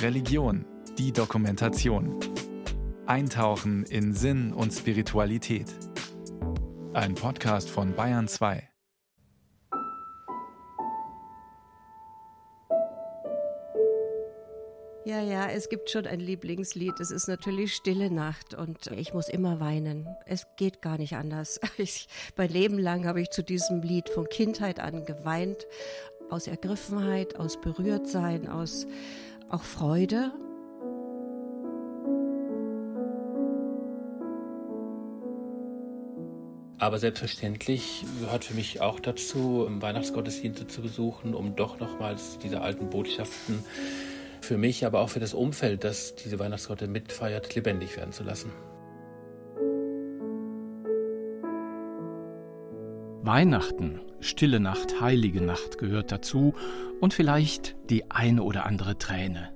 Religion, die Dokumentation. Eintauchen in Sinn und Spiritualität. Ein Podcast von Bayern 2. Ja, ja, es gibt schon ein Lieblingslied. Es ist natürlich Stille Nacht und ich muss immer weinen. Es geht gar nicht anders. Ich, mein Leben lang habe ich zu diesem Lied von Kindheit an geweint. Aus Ergriffenheit, aus Berührtsein, aus auch Freude. Aber selbstverständlich gehört für mich auch dazu, Weihnachtsgottesdienste zu besuchen, um doch nochmals diese alten Botschaften für mich, aber auch für das Umfeld, das diese Weihnachtsgotte mitfeiert, lebendig werden zu lassen. Weihnachten, stille Nacht, heilige Nacht gehört dazu und vielleicht die eine oder andere Träne.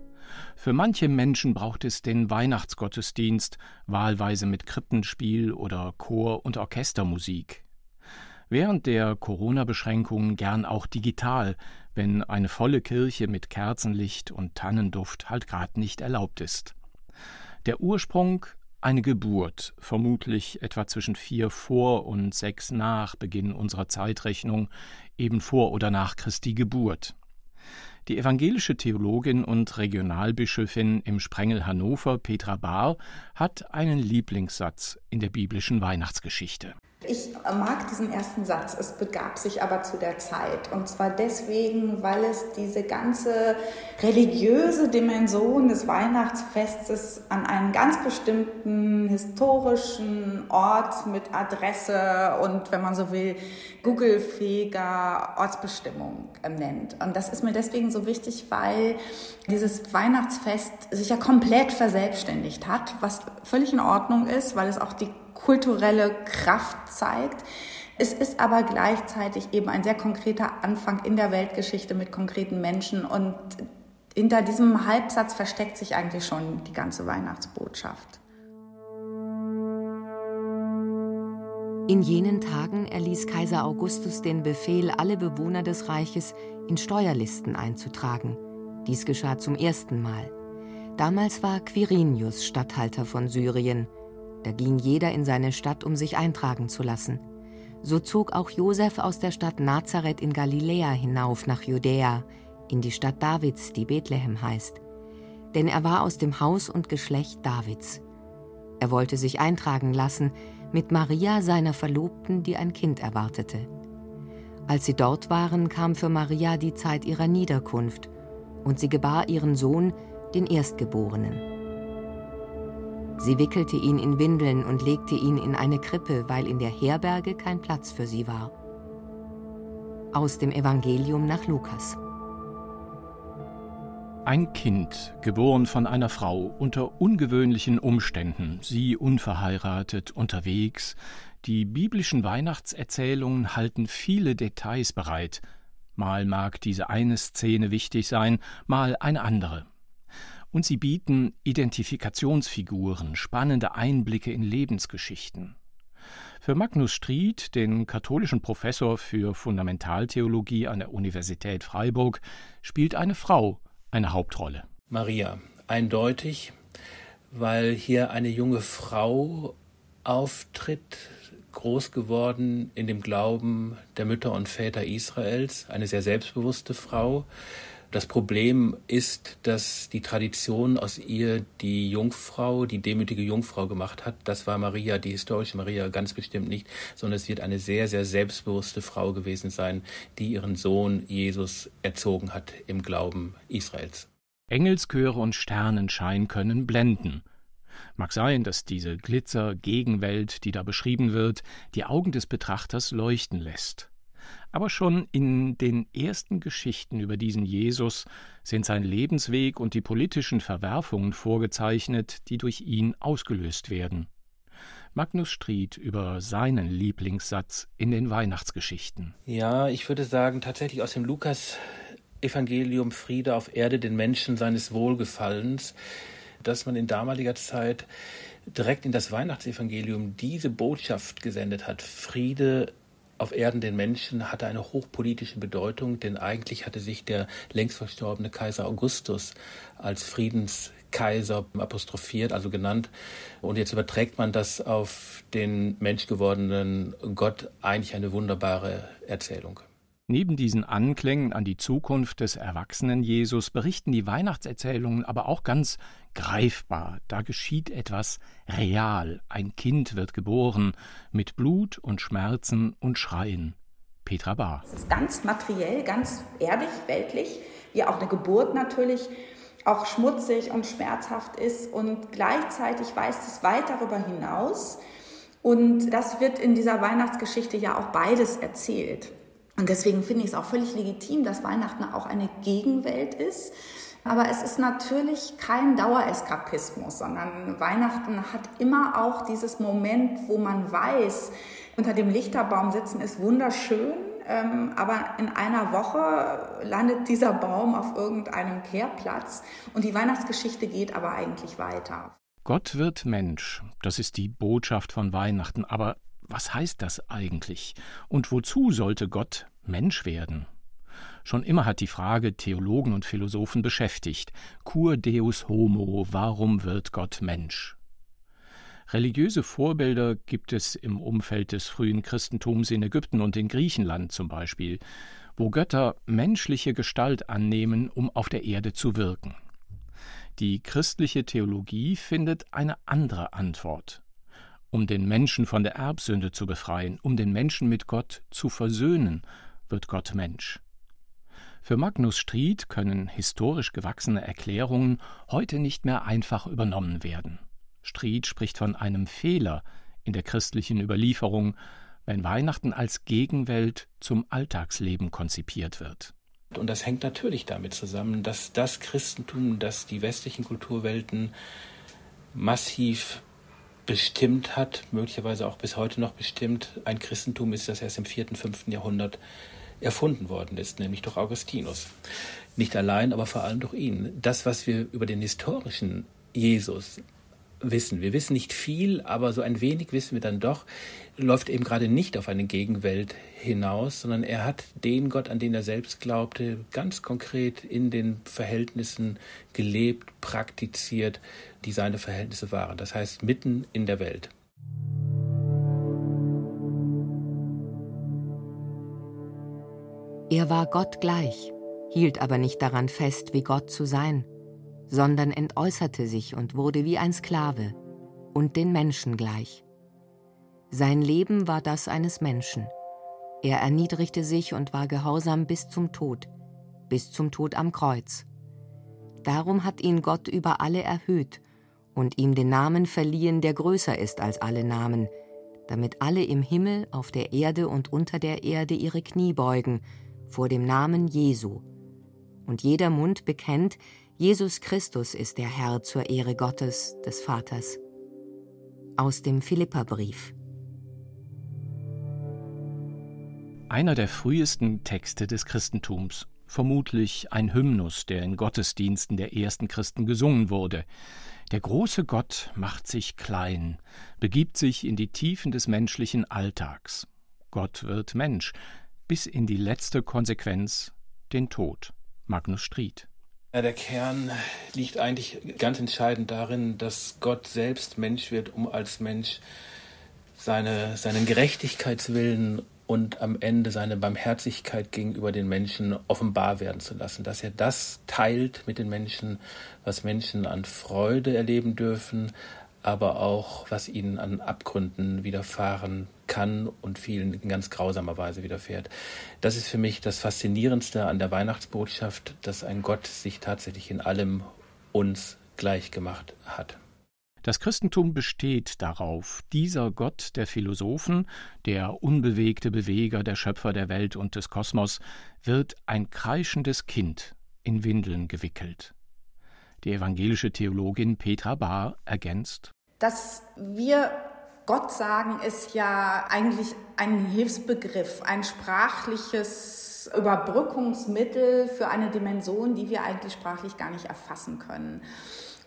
Für manche Menschen braucht es den Weihnachtsgottesdienst, wahlweise mit Krippenspiel oder Chor- und Orchestermusik. Während der Corona-Beschränkungen gern auch digital, wenn eine volle Kirche mit Kerzenlicht und Tannenduft halt grad nicht erlaubt ist. Der Ursprung eine Geburt, vermutlich etwa zwischen vier vor und sechs nach Beginn unserer Zeitrechnung, eben vor oder nach Christi Geburt. Die evangelische Theologin und Regionalbischöfin im Sprengel Hannover, Petra Bahr, hat einen Lieblingssatz in der biblischen Weihnachtsgeschichte. Ich mag diesen ersten Satz, es begab sich aber zu der Zeit. Und zwar deswegen, weil es diese ganze religiöse Dimension des Weihnachtsfestes an einen ganz bestimmten historischen Ort mit Adresse und, wenn man so will, Google-fähiger Ortsbestimmung nennt. Und das ist mir deswegen so wichtig, weil dieses Weihnachtsfest sich ja komplett verselbstständigt hat, was völlig in Ordnung ist, weil es auch die kulturelle Kraft zeigt. Es ist aber gleichzeitig eben ein sehr konkreter Anfang in der Weltgeschichte mit konkreten Menschen und hinter diesem Halbsatz versteckt sich eigentlich schon die ganze Weihnachtsbotschaft. In jenen Tagen erließ Kaiser Augustus den Befehl, alle Bewohner des Reiches in Steuerlisten einzutragen. Dies geschah zum ersten Mal. Damals war Quirinius Statthalter von Syrien. Da ging jeder in seine Stadt, um sich eintragen zu lassen. So zog auch Josef aus der Stadt Nazareth in Galiläa hinauf nach Judäa, in die Stadt Davids, die Bethlehem heißt. Denn er war aus dem Haus und Geschlecht Davids. Er wollte sich eintragen lassen mit Maria, seiner Verlobten, die ein Kind erwartete. Als sie dort waren, kam für Maria die Zeit ihrer Niederkunft, und sie gebar ihren Sohn, den Erstgeborenen. Sie wickelte ihn in Windeln und legte ihn in eine Krippe, weil in der Herberge kein Platz für sie war. Aus dem Evangelium nach Lukas. Ein Kind, geboren von einer Frau unter ungewöhnlichen Umständen, sie unverheiratet, unterwegs. Die biblischen Weihnachtserzählungen halten viele Details bereit. Mal mag diese eine Szene wichtig sein, mal eine andere und sie bieten Identifikationsfiguren, spannende Einblicke in Lebensgeschichten. Für Magnus Stried, den katholischen Professor für Fundamentaltheologie an der Universität Freiburg, spielt eine Frau eine Hauptrolle. Maria, eindeutig, weil hier eine junge Frau auftritt, groß geworden in dem Glauben der Mütter und Väter Israels, eine sehr selbstbewusste Frau, das Problem ist, dass die Tradition aus ihr die Jungfrau, die demütige Jungfrau gemacht hat. Das war Maria, die historische Maria, ganz bestimmt nicht, sondern es wird eine sehr, sehr selbstbewusste Frau gewesen sein, die ihren Sohn Jesus erzogen hat im Glauben Israels. Engelschöre und Sternenschein können blenden. Mag sein, dass diese Glitzer-Gegenwelt, die da beschrieben wird, die Augen des Betrachters leuchten lässt. Aber schon in den ersten Geschichten über diesen Jesus sind sein Lebensweg und die politischen Verwerfungen vorgezeichnet, die durch ihn ausgelöst werden. Magnus Stried über seinen Lieblingssatz in den Weihnachtsgeschichten. Ja, ich würde sagen, tatsächlich aus dem Lukas Evangelium Friede auf Erde den Menschen seines Wohlgefallens, dass man in damaliger Zeit direkt in das Weihnachtsevangelium diese Botschaft gesendet hat, Friede auf Erden den Menschen hatte eine hochpolitische Bedeutung, denn eigentlich hatte sich der längst verstorbene Kaiser Augustus als Friedenskaiser apostrophiert, also genannt. Und jetzt überträgt man das auf den menschgewordenen Gott, eigentlich eine wunderbare Erzählung. Neben diesen Anklängen an die Zukunft des erwachsenen Jesus berichten die Weihnachtserzählungen aber auch ganz greifbar. Da geschieht etwas real. Ein Kind wird geboren mit Blut und Schmerzen und Schreien. Petra Bahr. Es ist ganz materiell, ganz erdig, weltlich, wie auch eine Geburt natürlich auch schmutzig und schmerzhaft ist und gleichzeitig weist es weit darüber hinaus. Und das wird in dieser Weihnachtsgeschichte ja auch beides erzählt. Und deswegen finde ich es auch völlig legitim, dass Weihnachten auch eine Gegenwelt ist. Aber es ist natürlich kein Dauereskapismus, sondern Weihnachten hat immer auch dieses Moment, wo man weiß, unter dem Lichterbaum sitzen ist wunderschön, ähm, aber in einer Woche landet dieser Baum auf irgendeinem Kehrplatz und die Weihnachtsgeschichte geht aber eigentlich weiter. Gott wird Mensch, das ist die Botschaft von Weihnachten, aber was heißt das eigentlich? Und wozu sollte Gott Mensch werden? Schon immer hat die Frage Theologen und Philosophen beschäftigt. Cur Deus Homo, warum wird Gott Mensch? Religiöse Vorbilder gibt es im Umfeld des frühen Christentums in Ägypten und in Griechenland zum Beispiel, wo Götter menschliche Gestalt annehmen, um auf der Erde zu wirken. Die christliche Theologie findet eine andere Antwort um den Menschen von der Erbsünde zu befreien, um den Menschen mit Gott zu versöhnen, wird Gott Mensch. Für Magnus Stried können historisch gewachsene Erklärungen heute nicht mehr einfach übernommen werden. Stried spricht von einem Fehler in der christlichen Überlieferung, wenn Weihnachten als Gegenwelt zum Alltagsleben konzipiert wird. Und das hängt natürlich damit zusammen, dass das Christentum, das die westlichen Kulturwelten massiv bestimmt hat, möglicherweise auch bis heute noch bestimmt, ein Christentum ist, das erst im vierten, fünften Jahrhundert erfunden worden ist, nämlich durch Augustinus. Nicht allein, aber vor allem durch ihn. Das, was wir über den historischen Jesus wissen. Wir wissen nicht viel, aber so ein wenig wissen wir dann doch, läuft eben gerade nicht auf eine Gegenwelt hinaus, sondern er hat den Gott, an den er selbst glaubte, ganz konkret in den Verhältnissen gelebt, praktiziert, die seine Verhältnisse waren. Das heißt, mitten in der Welt. Er war Gott gleich, hielt aber nicht daran fest, wie Gott zu sein sondern entäußerte sich und wurde wie ein Sklave und den Menschen gleich. Sein Leben war das eines Menschen. Er erniedrigte sich und war gehorsam bis zum Tod, bis zum Tod am Kreuz. Darum hat ihn Gott über alle erhöht und ihm den Namen verliehen, der größer ist als alle Namen, damit alle im Himmel, auf der Erde und unter der Erde ihre Knie beugen vor dem Namen Jesu. Und jeder Mund bekennt, Jesus Christus ist der Herr zur Ehre Gottes, des Vaters. Aus dem Philipperbrief. Einer der frühesten Texte des Christentums, vermutlich ein Hymnus, der in Gottesdiensten der ersten Christen gesungen wurde. Der große Gott macht sich klein, begibt sich in die Tiefen des menschlichen Alltags. Gott wird Mensch, bis in die letzte Konsequenz, den Tod. Magnus Stried. Ja, der Kern liegt eigentlich ganz entscheidend darin, dass Gott selbst Mensch wird, um als Mensch seine, seinen Gerechtigkeitswillen und am Ende seine Barmherzigkeit gegenüber den Menschen offenbar werden zu lassen, dass er das teilt mit den Menschen, was Menschen an Freude erleben dürfen, aber auch was ihnen an Abgründen widerfahren kann und vielen in ganz grausamer Weise widerfährt. Das ist für mich das Faszinierendste an der Weihnachtsbotschaft, dass ein Gott sich tatsächlich in allem uns gleich gemacht hat. Das Christentum besteht darauf, dieser Gott der Philosophen, der unbewegte Beweger, der Schöpfer der Welt und des Kosmos, wird ein kreischendes Kind in Windeln gewickelt. Die evangelische Theologin Petra Bahr ergänzt Dass wir Gott sagen ist ja eigentlich ein Hilfsbegriff, ein sprachliches Überbrückungsmittel für eine Dimension, die wir eigentlich sprachlich gar nicht erfassen können.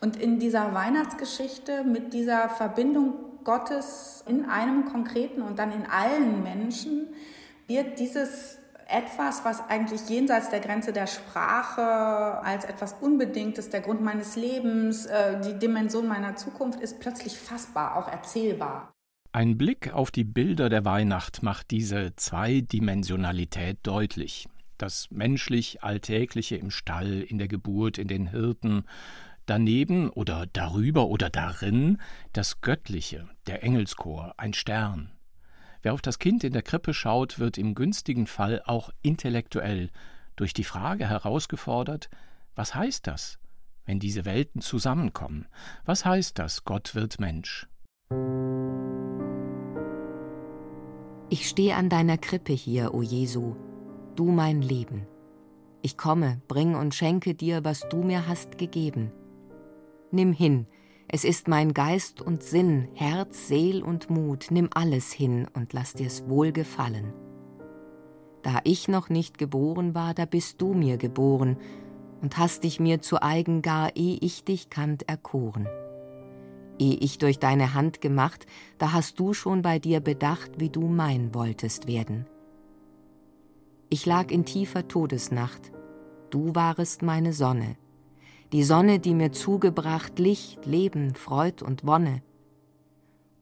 Und in dieser Weihnachtsgeschichte mit dieser Verbindung Gottes in einem konkreten und dann in allen Menschen wird dieses etwas, was eigentlich jenseits der Grenze der Sprache als etwas Unbedingtes, der Grund meines Lebens, äh, die Dimension meiner Zukunft ist, plötzlich fassbar, auch erzählbar. Ein Blick auf die Bilder der Weihnacht macht diese Zweidimensionalität deutlich. Das menschlich Alltägliche im Stall, in der Geburt, in den Hirten, daneben oder darüber oder darin das Göttliche, der Engelschor, ein Stern. Wer auf das Kind in der Krippe schaut, wird im günstigen Fall auch intellektuell durch die Frage herausgefordert, was heißt das, wenn diese Welten zusammenkommen? Was heißt das, Gott wird Mensch? Ich stehe an deiner Krippe hier, o Jesu, du mein Leben. Ich komme, bring und schenke dir, was du mir hast gegeben. Nimm hin, es ist mein Geist und Sinn, Herz, Seel und Mut, nimm alles hin und lass dir's wohl gefallen. Da ich noch nicht geboren war, da bist du mir geboren und hast dich mir zu eigen gar, eh ich dich kannt, erkoren. Eh ich durch deine Hand gemacht, da hast du schon bei dir bedacht, wie du mein wolltest werden. Ich lag in tiefer Todesnacht, du warest meine Sonne, die Sonne, die mir zugebracht Licht, Leben, Freud und Wonne.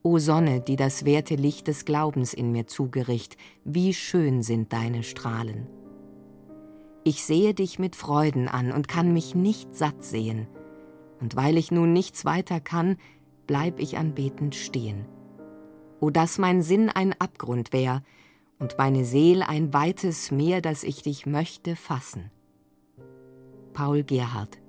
O Sonne, die das werte Licht des Glaubens in mir zugericht, wie schön sind deine Strahlen. Ich sehe dich mit Freuden an und kann mich nicht satt sehen, und weil ich nun nichts weiter kann, bleib ich anbetend stehen. O dass mein Sinn ein Abgrund wär und meine Seel ein weites Meer, das ich dich möchte fassen. Paul Gerhard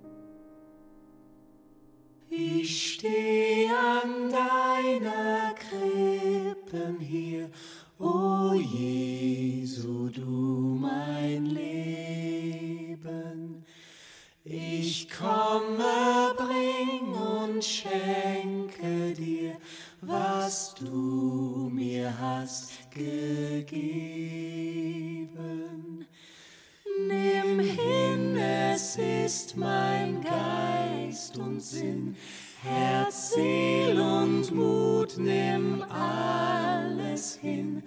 ich steh an deiner Krippen hier, o Jesu, du mein Leben. Ich komme, bring und schenke dir, was du mir hast gegeben. Nimm hin, es ist mein Geist und Sinn, Herz, Seel und Mut, nimm alles hin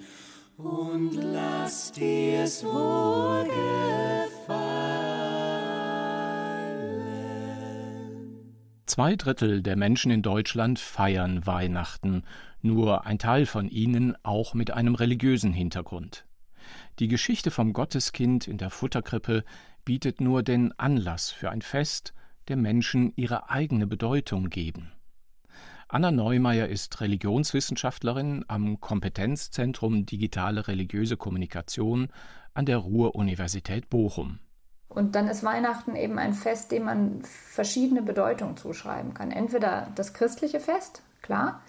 und lass dir's wohl gefallen. Zwei Drittel der Menschen in Deutschland feiern Weihnachten, nur ein Teil von ihnen auch mit einem religiösen Hintergrund. Die Geschichte vom Gotteskind in der Futterkrippe bietet nur den Anlass für ein Fest, dem Menschen ihre eigene Bedeutung geben. Anna Neumeier ist Religionswissenschaftlerin am Kompetenzzentrum Digitale religiöse Kommunikation an der Ruhr-Universität Bochum. Und dann ist Weihnachten eben ein Fest, dem man verschiedene Bedeutungen zuschreiben kann. Entweder das christliche Fest, klar,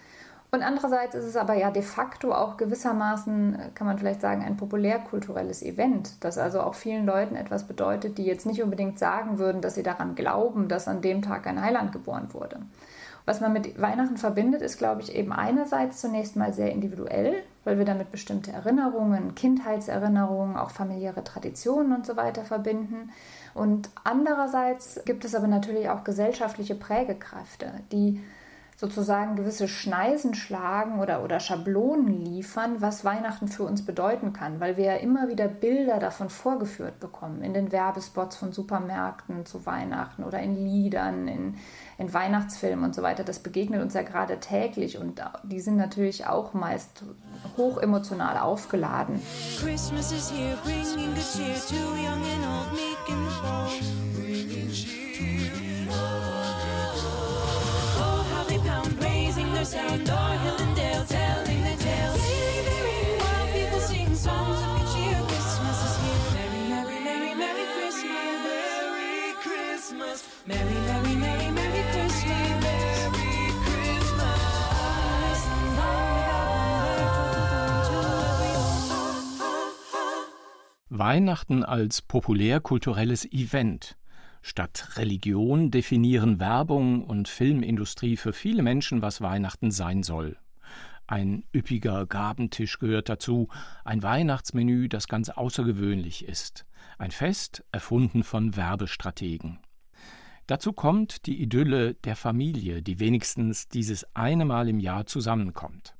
und andererseits ist es aber ja de facto auch gewissermaßen, äh, kann man vielleicht sagen, ein populärkulturelles Event, das also auch vielen Leuten etwas bedeutet, die jetzt nicht unbedingt sagen würden, dass sie daran glauben, dass an dem Tag ein Heiland geboren wurde. Was man mit Weihnachten verbindet, ist, glaube ich, eben einerseits zunächst mal sehr individuell, weil wir damit bestimmte Erinnerungen, Kindheitserinnerungen, auch familiäre Traditionen und so weiter verbinden. Und andererseits gibt es aber natürlich auch gesellschaftliche Prägekräfte, die sozusagen gewisse Schneisen schlagen oder, oder Schablonen liefern, was Weihnachten für uns bedeuten kann, weil wir ja immer wieder Bilder davon vorgeführt bekommen, in den Werbespots von Supermärkten zu Weihnachten oder in Liedern, in, in Weihnachtsfilmen und so weiter. Das begegnet uns ja gerade täglich und die sind natürlich auch meist hoch emotional aufgeladen. Christmas is here, bringing good cheer to young and old, Weihnachten als populärkulturelles Event Statt Religion definieren Werbung und Filmindustrie für viele Menschen, was Weihnachten sein soll. Ein üppiger Gabentisch gehört dazu, ein Weihnachtsmenü, das ganz außergewöhnlich ist, ein Fest erfunden von Werbestrategen. Dazu kommt die Idylle der Familie, die wenigstens dieses eine Mal im Jahr zusammenkommt.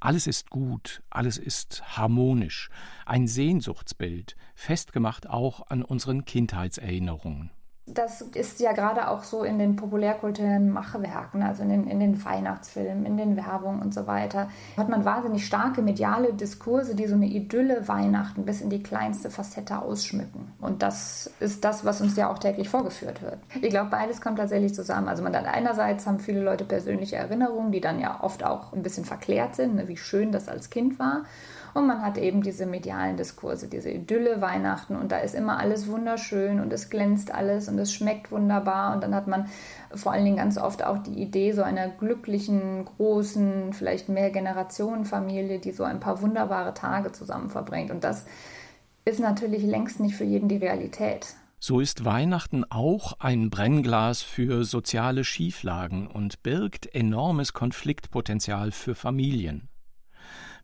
Alles ist gut, alles ist harmonisch, ein Sehnsuchtsbild, festgemacht auch an unseren Kindheitserinnerungen das ist ja gerade auch so in den populärkulturellen Machwerken, also in den, in den Weihnachtsfilmen, in den Werbungen und so weiter, hat man wahnsinnig starke mediale Diskurse, die so eine Idylle Weihnachten bis in die kleinste Facette ausschmücken. Und das ist das, was uns ja auch täglich vorgeführt wird. Ich glaube, beides kommt tatsächlich zusammen. Also man hat einerseits haben viele Leute persönliche Erinnerungen, die dann ja oft auch ein bisschen verklärt sind, ne, wie schön das als Kind war. Und man hat eben diese medialen Diskurse, diese Idylle Weihnachten und da ist immer alles wunderschön und es glänzt alles und es schmeckt wunderbar und dann hat man vor allen Dingen ganz oft auch die Idee so einer glücklichen, großen, vielleicht mehr Generationenfamilie, die so ein paar wunderbare Tage zusammen verbringt und das ist natürlich längst nicht für jeden die Realität. So ist Weihnachten auch ein Brennglas für soziale Schieflagen und birgt enormes Konfliktpotenzial für Familien.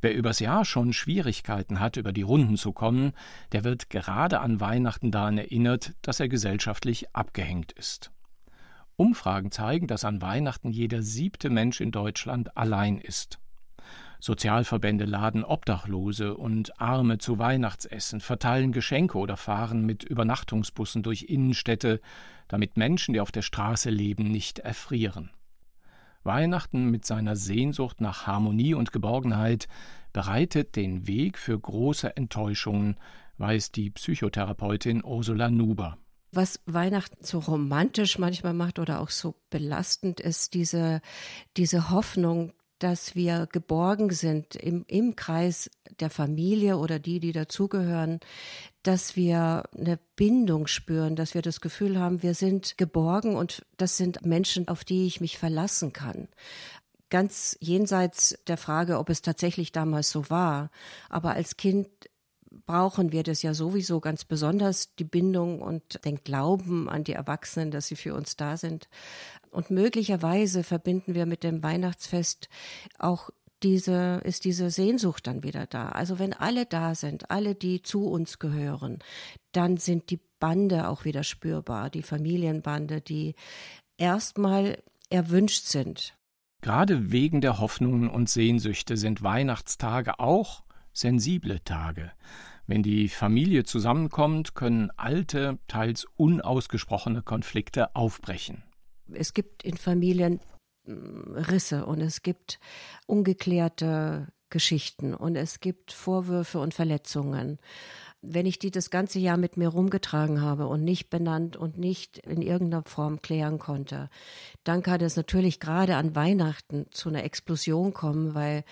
Wer übers Jahr schon Schwierigkeiten hat, über die Runden zu kommen, der wird gerade an Weihnachten daran erinnert, dass er gesellschaftlich abgehängt ist. Umfragen zeigen, dass an Weihnachten jeder siebte Mensch in Deutschland allein ist. Sozialverbände laden Obdachlose und Arme zu Weihnachtsessen, verteilen Geschenke oder fahren mit Übernachtungsbussen durch Innenstädte, damit Menschen, die auf der Straße leben, nicht erfrieren. Weihnachten mit seiner Sehnsucht nach Harmonie und Geborgenheit bereitet den Weg für große Enttäuschungen, weiß die Psychotherapeutin Ursula Nuber. Was Weihnachten so romantisch manchmal macht oder auch so belastend ist, diese, diese Hoffnung, dass wir geborgen sind im, im Kreis der Familie oder die, die dazugehören, dass wir eine Bindung spüren, dass wir das Gefühl haben, wir sind geborgen und das sind Menschen, auf die ich mich verlassen kann. Ganz jenseits der Frage, ob es tatsächlich damals so war, aber als Kind brauchen wir das ja sowieso ganz besonders, die Bindung und den Glauben an die Erwachsenen, dass sie für uns da sind. Und möglicherweise verbinden wir mit dem Weihnachtsfest auch diese, ist diese Sehnsucht dann wieder da. Also wenn alle da sind, alle, die zu uns gehören, dann sind die Bande auch wieder spürbar, die Familienbande, die erstmal erwünscht sind. Gerade wegen der Hoffnungen und Sehnsüchte sind Weihnachtstage auch sensible Tage. Wenn die Familie zusammenkommt, können alte, teils unausgesprochene Konflikte aufbrechen. Es gibt in Familien Risse und es gibt ungeklärte Geschichten und es gibt Vorwürfe und Verletzungen. Wenn ich die das ganze Jahr mit mir rumgetragen habe und nicht benannt und nicht in irgendeiner Form klären konnte, dann kann es natürlich gerade an Weihnachten zu einer Explosion kommen, weil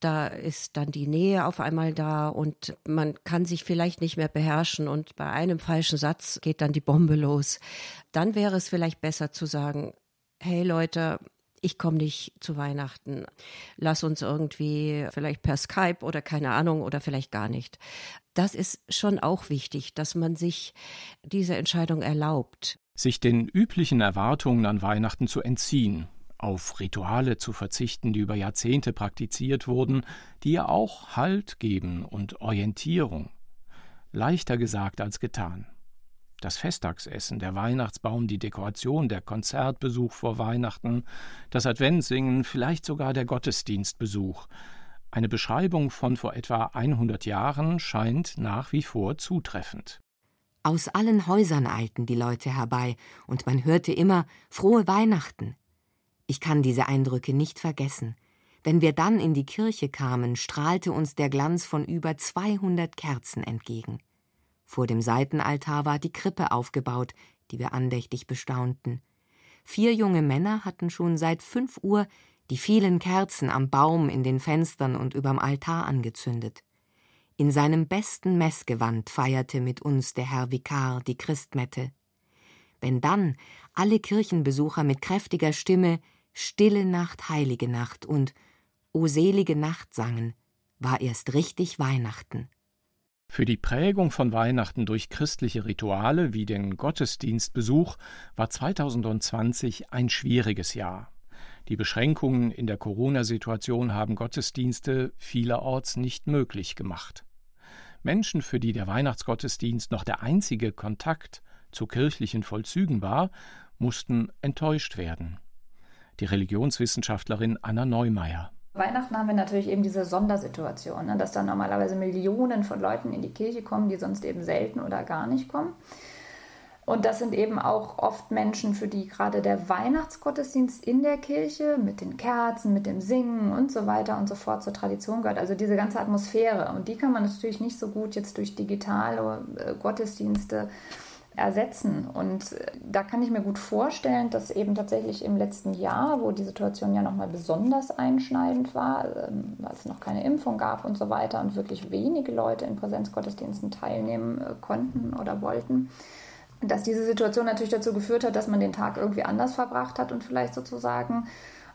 da ist dann die Nähe auf einmal da und man kann sich vielleicht nicht mehr beherrschen und bei einem falschen Satz geht dann die Bombe los. Dann wäre es vielleicht besser zu sagen, hey Leute, ich komme nicht zu Weihnachten. Lass uns irgendwie vielleicht per Skype oder keine Ahnung oder vielleicht gar nicht. Das ist schon auch wichtig, dass man sich diese Entscheidung erlaubt. Sich den üblichen Erwartungen an Weihnachten zu entziehen, auf Rituale zu verzichten, die über Jahrzehnte praktiziert wurden, die ja auch Halt geben und Orientierung. Leichter gesagt als getan das Festtagsessen, der Weihnachtsbaum, die Dekoration, der Konzertbesuch vor Weihnachten, das Adventssingen, vielleicht sogar der Gottesdienstbesuch. Eine Beschreibung von vor etwa 100 Jahren scheint nach wie vor zutreffend. Aus allen Häusern eilten die Leute herbei, und man hörte immer Frohe Weihnachten. Ich kann diese Eindrücke nicht vergessen. Wenn wir dann in die Kirche kamen, strahlte uns der Glanz von über 200 Kerzen entgegen. Vor dem Seitenaltar war die Krippe aufgebaut, die wir andächtig bestaunten. Vier junge Männer hatten schon seit fünf Uhr die vielen Kerzen am Baum, in den Fenstern und überm Altar angezündet. In seinem besten Messgewand feierte mit uns der Herr Vikar die Christmette. Wenn dann alle Kirchenbesucher mit kräftiger Stimme Stille Nacht, heilige Nacht und O selige Nacht sangen, war erst richtig Weihnachten. Für die Prägung von Weihnachten durch christliche Rituale wie den Gottesdienstbesuch war 2020 ein schwieriges Jahr. Die Beschränkungen in der Corona-Situation haben Gottesdienste vielerorts nicht möglich gemacht. Menschen, für die der Weihnachtsgottesdienst noch der einzige Kontakt zu kirchlichen Vollzügen war, mussten enttäuscht werden. Die Religionswissenschaftlerin Anna Neumeier. Weihnachten haben wir natürlich eben diese Sondersituation, ne, dass da normalerweise Millionen von Leuten in die Kirche kommen, die sonst eben selten oder gar nicht kommen. Und das sind eben auch oft Menschen, für die gerade der Weihnachtsgottesdienst in der Kirche mit den Kerzen, mit dem Singen und so weiter und so fort zur Tradition gehört. Also diese ganze Atmosphäre. Und die kann man natürlich nicht so gut jetzt durch digitale äh, Gottesdienste ersetzen. Und äh, da kann ich mir gut vorstellen, dass eben tatsächlich im letzten Jahr, wo die Situation ja nochmal besonders einschneidend war, ähm, weil es noch keine Impfung gab und so weiter und wirklich wenige Leute in Präsenzgottesdiensten teilnehmen äh, konnten oder wollten, dass diese Situation natürlich dazu geführt hat, dass man den Tag irgendwie anders verbracht hat und vielleicht sozusagen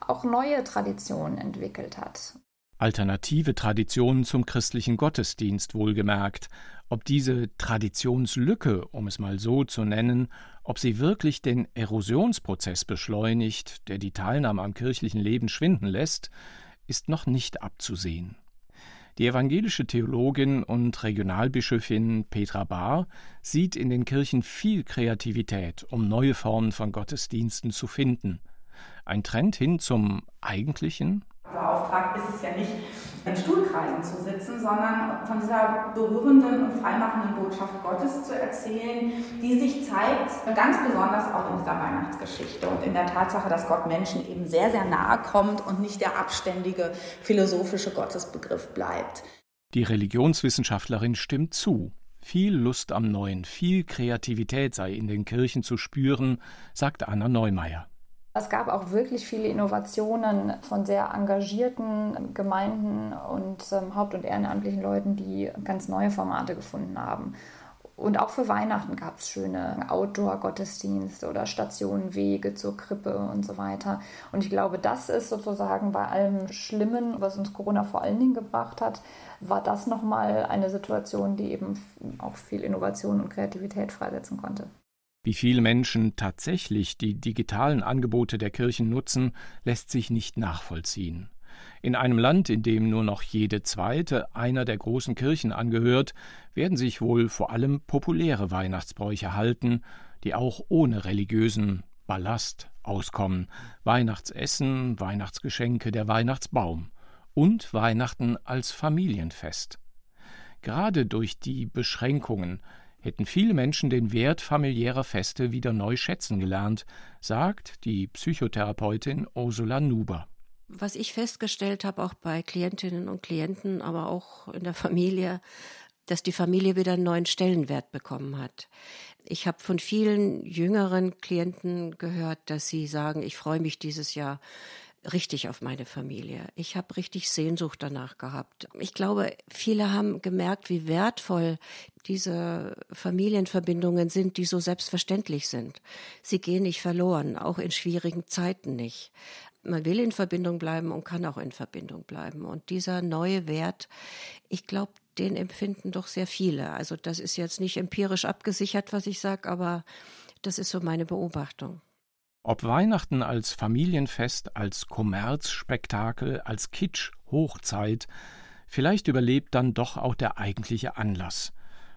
auch neue Traditionen entwickelt hat. Alternative Traditionen zum christlichen Gottesdienst wohlgemerkt. Ob diese Traditionslücke, um es mal so zu nennen, ob sie wirklich den Erosionsprozess beschleunigt, der die Teilnahme am kirchlichen Leben schwinden lässt, ist noch nicht abzusehen. Die evangelische Theologin und Regionalbischöfin Petra Bahr sieht in den Kirchen viel Kreativität, um neue Formen von Gottesdiensten zu finden. Ein Trend hin zum eigentlichen, unser Auftrag ist es ja nicht, in Stuhlkreisen zu sitzen, sondern von dieser berührenden und freimachenden Botschaft Gottes zu erzählen, die sich zeigt, ganz besonders auch in dieser Weihnachtsgeschichte und in der Tatsache, dass Gott Menschen eben sehr, sehr nahe kommt und nicht der abständige philosophische Gottesbegriff bleibt. Die Religionswissenschaftlerin stimmt zu. Viel Lust am Neuen, viel Kreativität sei in den Kirchen zu spüren, sagt Anna Neumeier. Es gab auch wirklich viele Innovationen von sehr engagierten Gemeinden und ähm, haupt- und ehrenamtlichen Leuten, die ganz neue Formate gefunden haben. Und auch für Weihnachten gab es schöne Outdoor-Gottesdienste oder Stationen, Wege zur Krippe und so weiter. Und ich glaube, das ist sozusagen bei allem Schlimmen, was uns Corona vor allen Dingen gebracht hat, war das nochmal eine Situation, die eben auch viel Innovation und Kreativität freisetzen konnte. Wie viele Menschen tatsächlich die digitalen Angebote der Kirchen nutzen, lässt sich nicht nachvollziehen. In einem Land, in dem nur noch jede zweite einer der großen Kirchen angehört, werden sich wohl vor allem populäre Weihnachtsbräuche halten, die auch ohne religiösen Ballast auskommen. Weihnachtsessen, Weihnachtsgeschenke, der Weihnachtsbaum und Weihnachten als Familienfest. Gerade durch die Beschränkungen hätten viele Menschen den Wert familiärer Feste wieder neu schätzen gelernt, sagt die Psychotherapeutin Ursula Nuber. Was ich festgestellt habe, auch bei Klientinnen und Klienten, aber auch in der Familie, dass die Familie wieder einen neuen Stellenwert bekommen hat. Ich habe von vielen jüngeren Klienten gehört, dass sie sagen, ich freue mich dieses Jahr richtig auf meine Familie. Ich habe richtig Sehnsucht danach gehabt. Ich glaube, viele haben gemerkt, wie wertvoll diese Familienverbindungen sind, die so selbstverständlich sind. Sie gehen nicht verloren, auch in schwierigen Zeiten nicht. Man will in Verbindung bleiben und kann auch in Verbindung bleiben. Und dieser neue Wert, ich glaube, den empfinden doch sehr viele. Also das ist jetzt nicht empirisch abgesichert, was ich sage, aber das ist so meine Beobachtung. Ob Weihnachten als Familienfest, als Kommerzspektakel, als Kitsch, Hochzeit, vielleicht überlebt dann doch auch der eigentliche Anlass,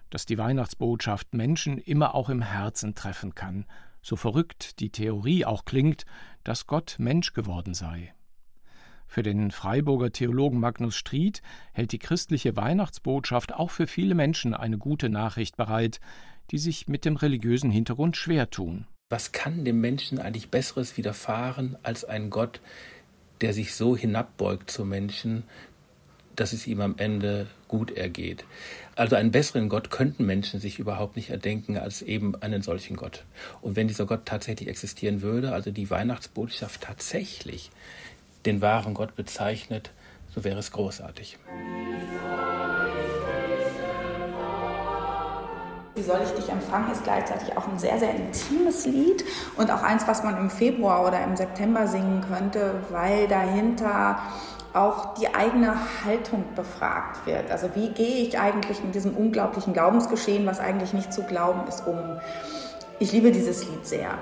dass die Weihnachtsbotschaft Menschen immer auch im Herzen treffen kann, so verrückt die Theorie auch klingt, dass Gott Mensch geworden sei. Für den Freiburger Theologen Magnus Stried hält die christliche Weihnachtsbotschaft auch für viele Menschen eine gute Nachricht bereit, die sich mit dem religiösen Hintergrund schwer tun. Was kann dem Menschen eigentlich Besseres widerfahren als ein Gott, der sich so hinabbeugt zu Menschen, dass es ihm am Ende gut ergeht. Also einen besseren Gott könnten Menschen sich überhaupt nicht erdenken als eben einen solchen Gott. Und wenn dieser Gott tatsächlich existieren würde, also die Weihnachtsbotschaft tatsächlich den wahren Gott bezeichnet, so wäre es großartig. Wie soll ich dich empfangen ist gleichzeitig auch ein sehr, sehr intimes Lied und auch eins, was man im Februar oder im September singen könnte, weil dahinter auch die eigene Haltung befragt wird. Also wie gehe ich eigentlich mit diesem unglaublichen Glaubensgeschehen, was eigentlich nicht zu glauben ist, um. Ich liebe dieses Lied sehr.